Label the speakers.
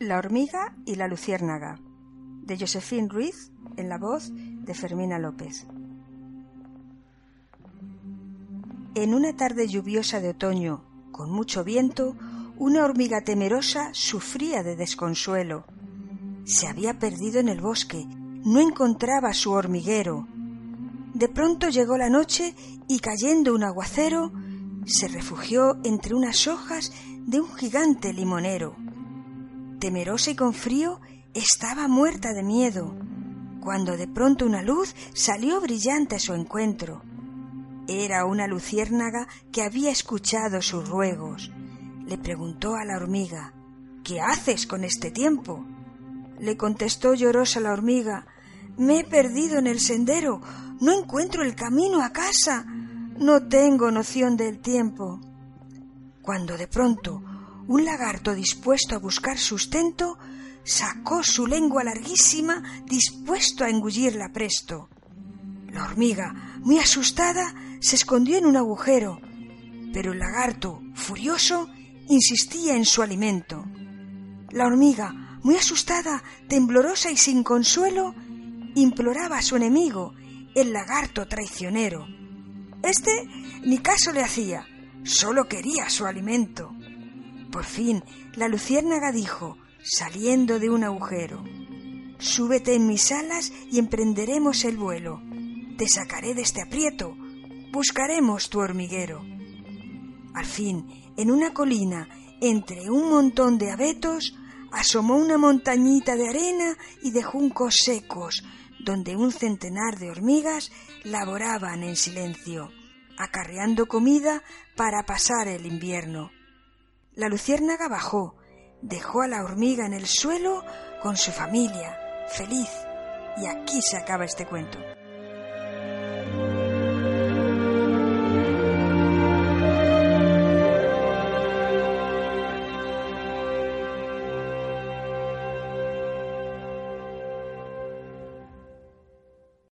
Speaker 1: La hormiga y la luciérnaga, de Josephine Ruiz, en la voz de Fermina López. En una tarde lluviosa de otoño, con mucho viento, una hormiga temerosa sufría de desconsuelo. Se había perdido en el bosque, no encontraba su hormiguero. De pronto llegó la noche y cayendo un aguacero, se refugió entre unas hojas de un gigante limonero. Temerosa y con frío, estaba muerta de miedo, cuando de pronto una luz salió brillante a su encuentro. Era una luciérnaga que había escuchado sus ruegos. Le preguntó a la hormiga ¿Qué haces con este tiempo? Le contestó llorosa la hormiga Me he perdido en el sendero, no encuentro el camino a casa, no tengo noción del tiempo. Cuando de pronto un lagarto dispuesto a buscar sustento sacó su lengua larguísima dispuesto a engullirla presto. La hormiga, muy asustada, se escondió en un agujero, pero el lagarto, furioso, insistía en su alimento. La hormiga, muy asustada, temblorosa y sin consuelo, imploraba a su enemigo, el lagarto traicionero. Este ni caso le hacía, solo quería su alimento. Por fin, la luciérnaga dijo, saliendo de un agujero, Súbete en mis alas y emprenderemos el vuelo. Te sacaré de este aprieto, buscaremos tu hormiguero. Al fin, en una colina, entre un montón de abetos, asomó una montañita de arena y de juncos secos, donde un centenar de hormigas laboraban en silencio, acarreando comida para pasar el invierno. La luciérnaga bajó, dejó a la hormiga en el suelo con su familia, feliz. Y aquí se acaba este cuento.